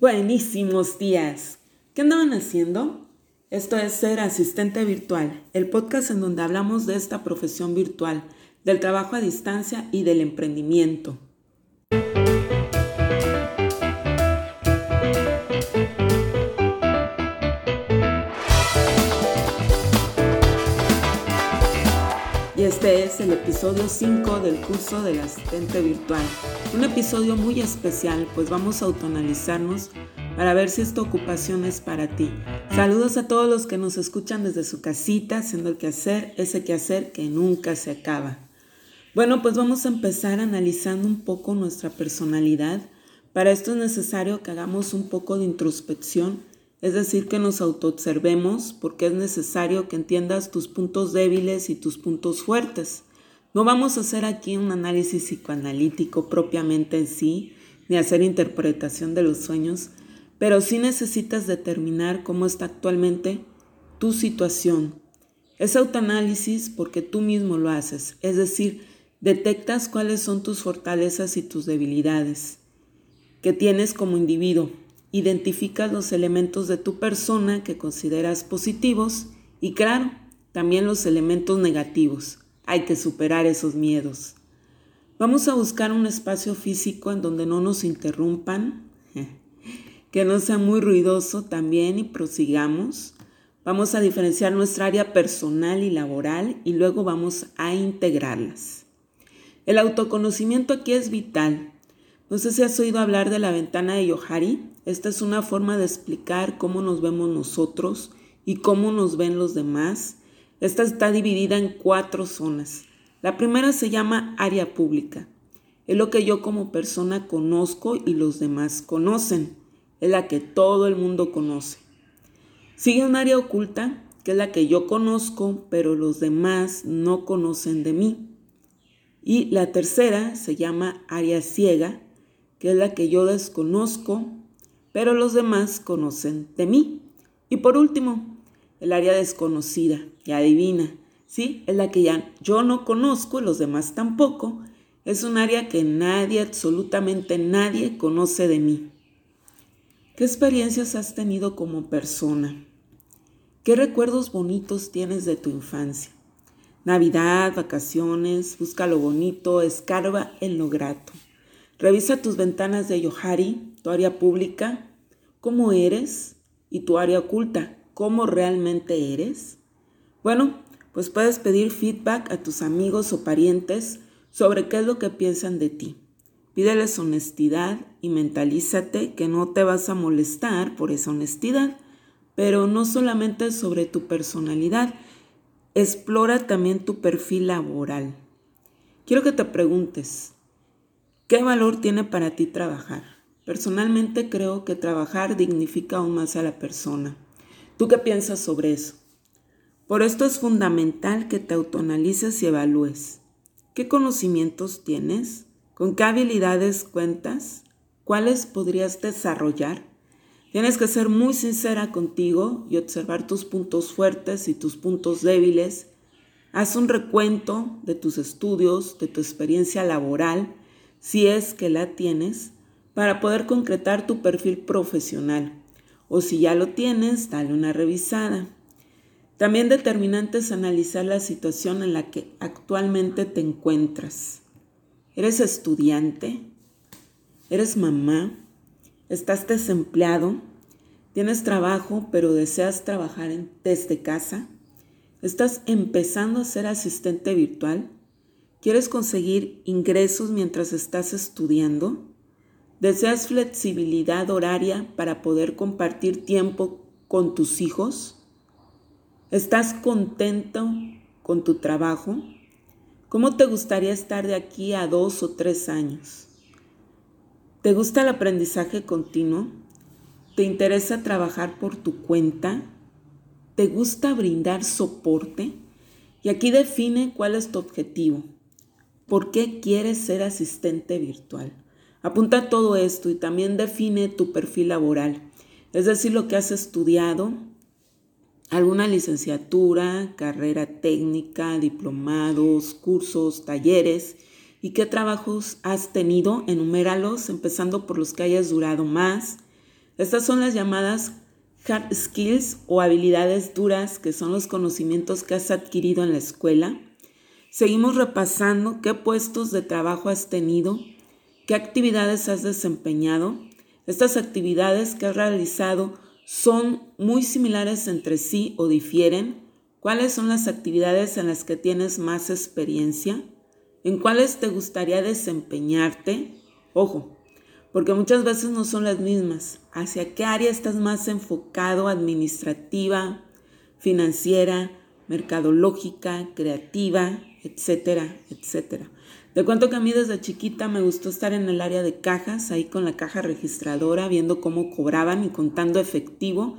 Buenísimos días. ¿Qué andaban haciendo? Esto es Ser Asistente Virtual, el podcast en donde hablamos de esta profesión virtual, del trabajo a distancia y del emprendimiento. Y este es el episodio 5 del curso del asistente virtual. Un episodio muy especial, pues vamos a autoanalizarnos para ver si esta ocupación es para ti. Saludos a todos los que nos escuchan desde su casita, haciendo el quehacer, ese quehacer que nunca se acaba. Bueno, pues vamos a empezar analizando un poco nuestra personalidad. Para esto es necesario que hagamos un poco de introspección es decir, que nos autoobservemos porque es necesario que entiendas tus puntos débiles y tus puntos fuertes. No vamos a hacer aquí un análisis psicoanalítico propiamente en sí, ni hacer interpretación de los sueños, pero sí necesitas determinar cómo está actualmente tu situación. Es autoanálisis porque tú mismo lo haces, es decir, detectas cuáles son tus fortalezas y tus debilidades que tienes como individuo identificas los elementos de tu persona que consideras positivos y claro, también los elementos negativos. Hay que superar esos miedos. Vamos a buscar un espacio físico en donde no nos interrumpan, que no sea muy ruidoso también y prosigamos. Vamos a diferenciar nuestra área personal y laboral y luego vamos a integrarlas. El autoconocimiento aquí es vital. No sé si has oído hablar de la ventana de Yohari. Esta es una forma de explicar cómo nos vemos nosotros y cómo nos ven los demás. Esta está dividida en cuatro zonas. La primera se llama área pública. Es lo que yo como persona conozco y los demás conocen. Es la que todo el mundo conoce. Sigue un área oculta, que es la que yo conozco, pero los demás no conocen de mí. Y la tercera se llama área ciega, que es la que yo desconozco, pero los demás conocen de mí. Y por último, el área desconocida, y adivina, ¿sí? Es la que ya yo no conozco, los demás tampoco. Es un área que nadie, absolutamente nadie conoce de mí. ¿Qué experiencias has tenido como persona? ¿Qué recuerdos bonitos tienes de tu infancia? Navidad, vacaciones, busca lo bonito, escarba en lo grato. Revisa tus ventanas de Yohari, tu área pública, cómo eres y tu área oculta, cómo realmente eres. Bueno, pues puedes pedir feedback a tus amigos o parientes sobre qué es lo que piensan de ti. Pídeles honestidad y mentalízate que no te vas a molestar por esa honestidad, pero no solamente sobre tu personalidad, explora también tu perfil laboral. Quiero que te preguntes, ¿Qué valor tiene para ti trabajar? Personalmente creo que trabajar dignifica aún más a la persona. ¿Tú qué piensas sobre eso? Por esto es fundamental que te autoanalices y evalúes. ¿Qué conocimientos tienes? ¿Con qué habilidades cuentas? ¿Cuáles podrías desarrollar? Tienes que ser muy sincera contigo y observar tus puntos fuertes y tus puntos débiles. Haz un recuento de tus estudios, de tu experiencia laboral si es que la tienes, para poder concretar tu perfil profesional. O si ya lo tienes, dale una revisada. También determinante es analizar la situación en la que actualmente te encuentras. ¿Eres estudiante? ¿Eres mamá? ¿Estás desempleado? ¿Tienes trabajo pero deseas trabajar desde casa? ¿Estás empezando a ser asistente virtual? ¿Quieres conseguir ingresos mientras estás estudiando? ¿Deseas flexibilidad horaria para poder compartir tiempo con tus hijos? ¿Estás contento con tu trabajo? ¿Cómo te gustaría estar de aquí a dos o tres años? ¿Te gusta el aprendizaje continuo? ¿Te interesa trabajar por tu cuenta? ¿Te gusta brindar soporte? Y aquí define cuál es tu objetivo. ¿Por qué quieres ser asistente virtual? Apunta todo esto y también define tu perfil laboral, es decir, lo que has estudiado, alguna licenciatura, carrera técnica, diplomados, cursos, talleres y qué trabajos has tenido, enuméralos, empezando por los que hayas durado más. Estas son las llamadas hard skills o habilidades duras, que son los conocimientos que has adquirido en la escuela. Seguimos repasando qué puestos de trabajo has tenido, qué actividades has desempeñado. Estas actividades que has realizado son muy similares entre sí o difieren. ¿Cuáles son las actividades en las que tienes más experiencia? ¿En cuáles te gustaría desempeñarte? Ojo, porque muchas veces no son las mismas. ¿Hacia qué área estás más enfocado? Administrativa, financiera, mercadológica, creativa, etcétera, etcétera. Te cuento que a mí desde chiquita me gustó estar en el área de cajas, ahí con la caja registradora, viendo cómo cobraban y contando efectivo.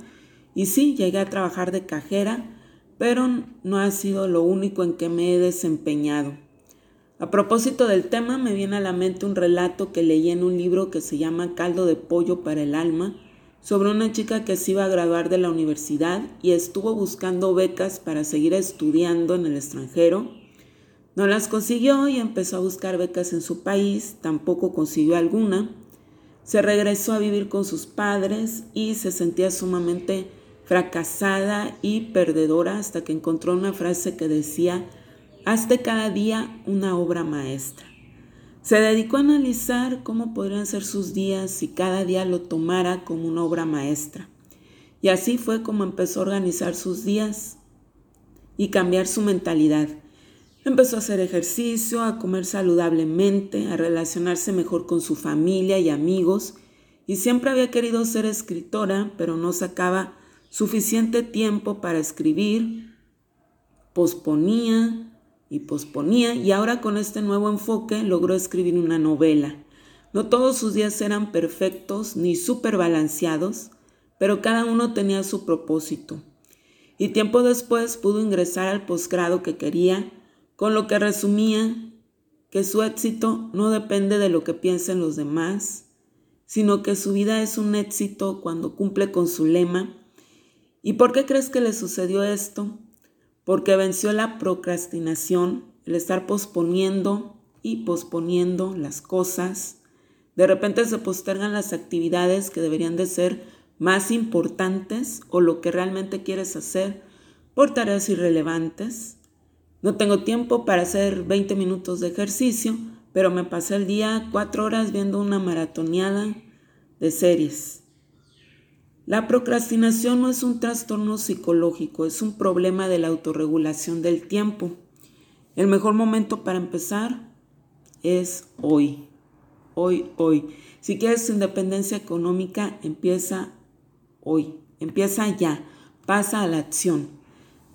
Y sí, llegué a trabajar de cajera, pero no ha sido lo único en que me he desempeñado. A propósito del tema, me viene a la mente un relato que leí en un libro que se llama Caldo de Pollo para el Alma, sobre una chica que se iba a graduar de la universidad y estuvo buscando becas para seguir estudiando en el extranjero. No las consiguió y empezó a buscar becas en su país, tampoco consiguió alguna. Se regresó a vivir con sus padres y se sentía sumamente fracasada y perdedora hasta que encontró una frase que decía, Hazte cada día una obra maestra. Se dedicó a analizar cómo podrían ser sus días si cada día lo tomara como una obra maestra. Y así fue como empezó a organizar sus días y cambiar su mentalidad. Empezó a hacer ejercicio, a comer saludablemente, a relacionarse mejor con su familia y amigos, y siempre había querido ser escritora, pero no sacaba suficiente tiempo para escribir, posponía, y posponía y ahora con este nuevo enfoque logró escribir una novela. No todos sus días eran perfectos ni súper balanceados, pero cada uno tenía su propósito. Y tiempo después pudo ingresar al posgrado que quería, con lo que resumía que su éxito no depende de lo que piensen los demás, sino que su vida es un éxito cuando cumple con su lema. ¿Y por qué crees que le sucedió esto? porque venció la procrastinación, el estar posponiendo y posponiendo las cosas. De repente se postergan las actividades que deberían de ser más importantes o lo que realmente quieres hacer por tareas irrelevantes. No tengo tiempo para hacer 20 minutos de ejercicio, pero me pasé el día cuatro horas viendo una maratoneada de series. La procrastinación no es un trastorno psicológico, es un problema de la autorregulación del tiempo. El mejor momento para empezar es hoy, hoy, hoy. Si quieres independencia económica, empieza hoy, empieza ya, pasa a la acción.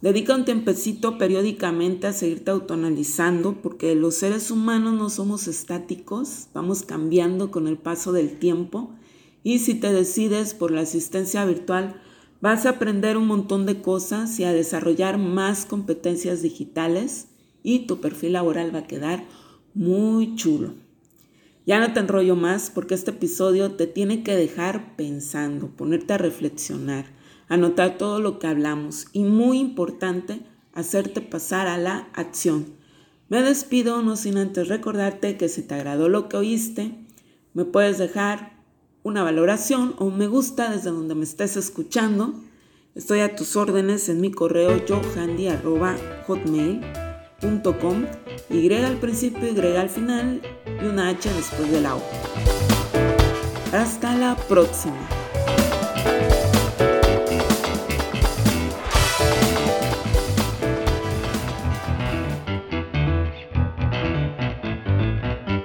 Dedica un tiempecito periódicamente a seguirte autoanalizando porque los seres humanos no somos estáticos, vamos cambiando con el paso del tiempo y si te decides por la asistencia virtual, vas a aprender un montón de cosas y a desarrollar más competencias digitales y tu perfil laboral va a quedar muy chulo. Ya no te enrollo más porque este episodio te tiene que dejar pensando, ponerte a reflexionar, anotar todo lo que hablamos y muy importante, hacerte pasar a la acción. Me despido no sin antes recordarte que si te agradó lo que oíste, me puedes dejar una valoración o un me gusta desde donde me estés escuchando. Estoy a tus órdenes en mi correo johandy.hotmail.com Y al principio, Y al final y una H después del la Hasta la próxima.